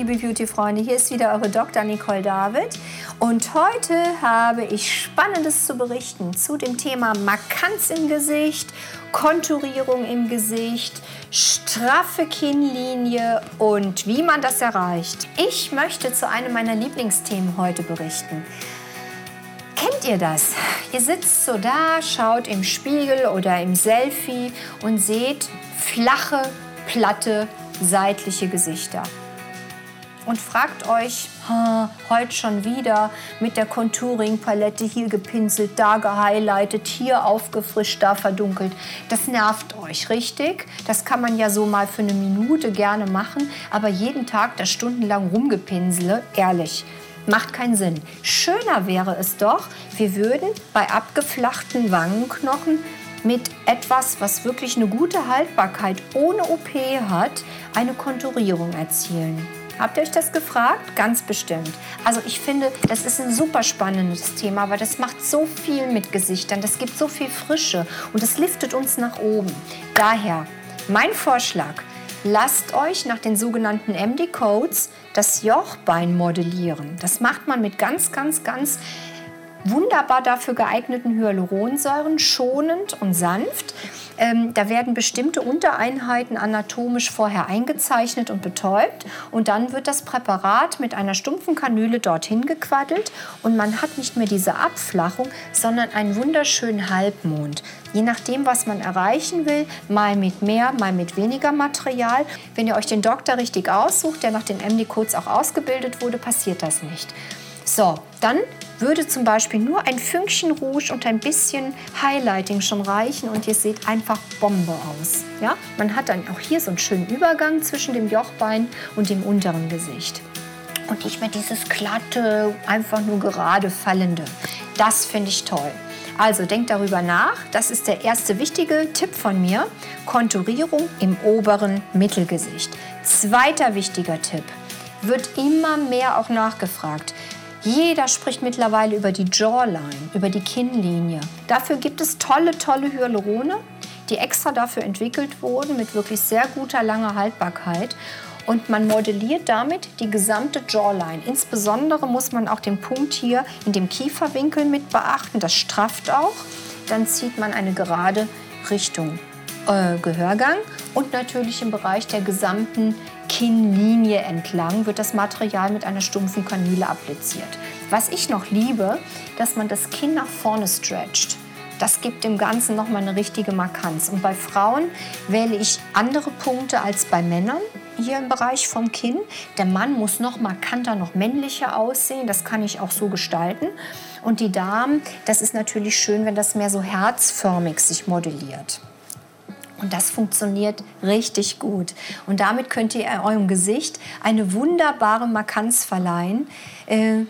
Liebe Beauty-Freunde, hier ist wieder eure Dr. Nicole David und heute habe ich Spannendes zu berichten zu dem Thema Markanz im Gesicht, Konturierung im Gesicht, straffe Kinnlinie und wie man das erreicht. Ich möchte zu einem meiner Lieblingsthemen heute berichten. Kennt ihr das? Ihr sitzt so da, schaut im Spiegel oder im Selfie und seht flache, platte, seitliche Gesichter und fragt euch, heute schon wieder mit der Contouring-Palette hier gepinselt, da gehighlightet, hier aufgefrischt, da verdunkelt. Das nervt euch, richtig? Das kann man ja so mal für eine Minute gerne machen, aber jeden Tag das stundenlang rumgepinsele, ehrlich, macht keinen Sinn. Schöner wäre es doch, wir würden bei abgeflachten Wangenknochen mit etwas, was wirklich eine gute Haltbarkeit ohne OP hat, eine Konturierung erzielen. Habt ihr euch das gefragt? Ganz bestimmt. Also ich finde, das ist ein super spannendes Thema, weil das macht so viel mit Gesichtern, das gibt so viel Frische und es liftet uns nach oben. Daher mein Vorschlag, lasst euch nach den sogenannten MD-Codes das Jochbein modellieren. Das macht man mit ganz, ganz, ganz wunderbar dafür geeigneten Hyaluronsäuren, schonend und sanft. Ähm, da werden bestimmte Untereinheiten anatomisch vorher eingezeichnet und betäubt und dann wird das Präparat mit einer stumpfen Kanüle dorthin gequaddelt und man hat nicht mehr diese Abflachung, sondern einen wunderschönen Halbmond. Je nachdem, was man erreichen will, mal mit mehr, mal mit weniger Material. Wenn ihr euch den Doktor richtig aussucht, der nach den MD-Codes auch ausgebildet wurde, passiert das nicht. So, dann würde zum Beispiel nur ein Fünkchen Rouge und ein bisschen Highlighting schon reichen und ihr seht einfach Bombe aus. Ja? Man hat dann auch hier so einen schönen Übergang zwischen dem Jochbein und dem unteren Gesicht. Und nicht mehr dieses glatte, einfach nur gerade fallende. Das finde ich toll. Also denkt darüber nach. Das ist der erste wichtige Tipp von mir. Konturierung im oberen Mittelgesicht. Zweiter wichtiger Tipp. Wird immer mehr auch nachgefragt. Jeder spricht mittlerweile über die Jawline, über die Kinnlinie. Dafür gibt es tolle, tolle Hyalurone, die extra dafür entwickelt wurden mit wirklich sehr guter, langer Haltbarkeit. Und man modelliert damit die gesamte Jawline. Insbesondere muss man auch den Punkt hier in dem Kieferwinkel mit beachten. Das strafft auch. Dann zieht man eine gerade Richtung äh, Gehörgang und natürlich im Bereich der gesamten Kinnlinie entlang wird das Material mit einer stumpfen Kanüle appliziert. Was ich noch liebe, dass man das Kinn nach vorne stretcht. Das gibt dem Ganzen nochmal eine richtige Markanz. Und bei Frauen wähle ich andere Punkte als bei Männern hier im Bereich vom Kinn. Der Mann muss noch markanter, noch männlicher aussehen. Das kann ich auch so gestalten. Und die Damen, das ist natürlich schön, wenn das mehr so herzförmig sich modelliert. Und das funktioniert richtig gut. Und damit könnt ihr eurem Gesicht eine wunderbare Markanz verleihen. Äh,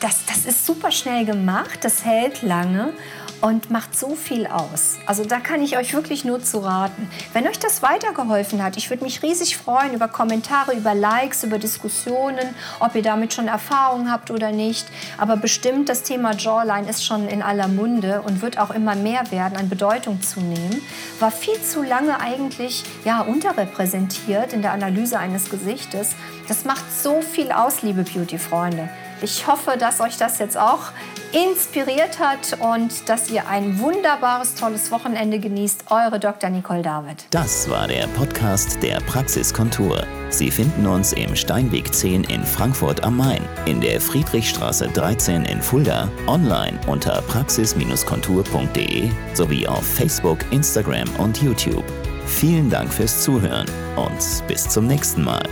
das, das ist super schnell gemacht, das hält lange und macht so viel aus. Also da kann ich euch wirklich nur zu raten. Wenn euch das weitergeholfen hat, ich würde mich riesig freuen über Kommentare, über Likes, über Diskussionen, ob ihr damit schon Erfahrung habt oder nicht. Aber bestimmt das Thema Jawline ist schon in aller Munde und wird auch immer mehr werden, an Bedeutung zunehmen. War viel zu lange eigentlich ja, unterrepräsentiert in der Analyse eines Gesichtes. Das macht so viel aus, liebe Beauty-Freunde. Ich hoffe, dass euch das jetzt auch inspiriert hat und dass ihr ein wunderbares, tolles Wochenende genießt. Eure Dr. Nicole David. Das war der Podcast der Praxiskontur. Sie finden uns im Steinweg 10 in Frankfurt am Main, in der Friedrichstraße 13 in Fulda, online unter praxis-kontur.de sowie auf Facebook, Instagram und YouTube. Vielen Dank fürs Zuhören und bis zum nächsten Mal.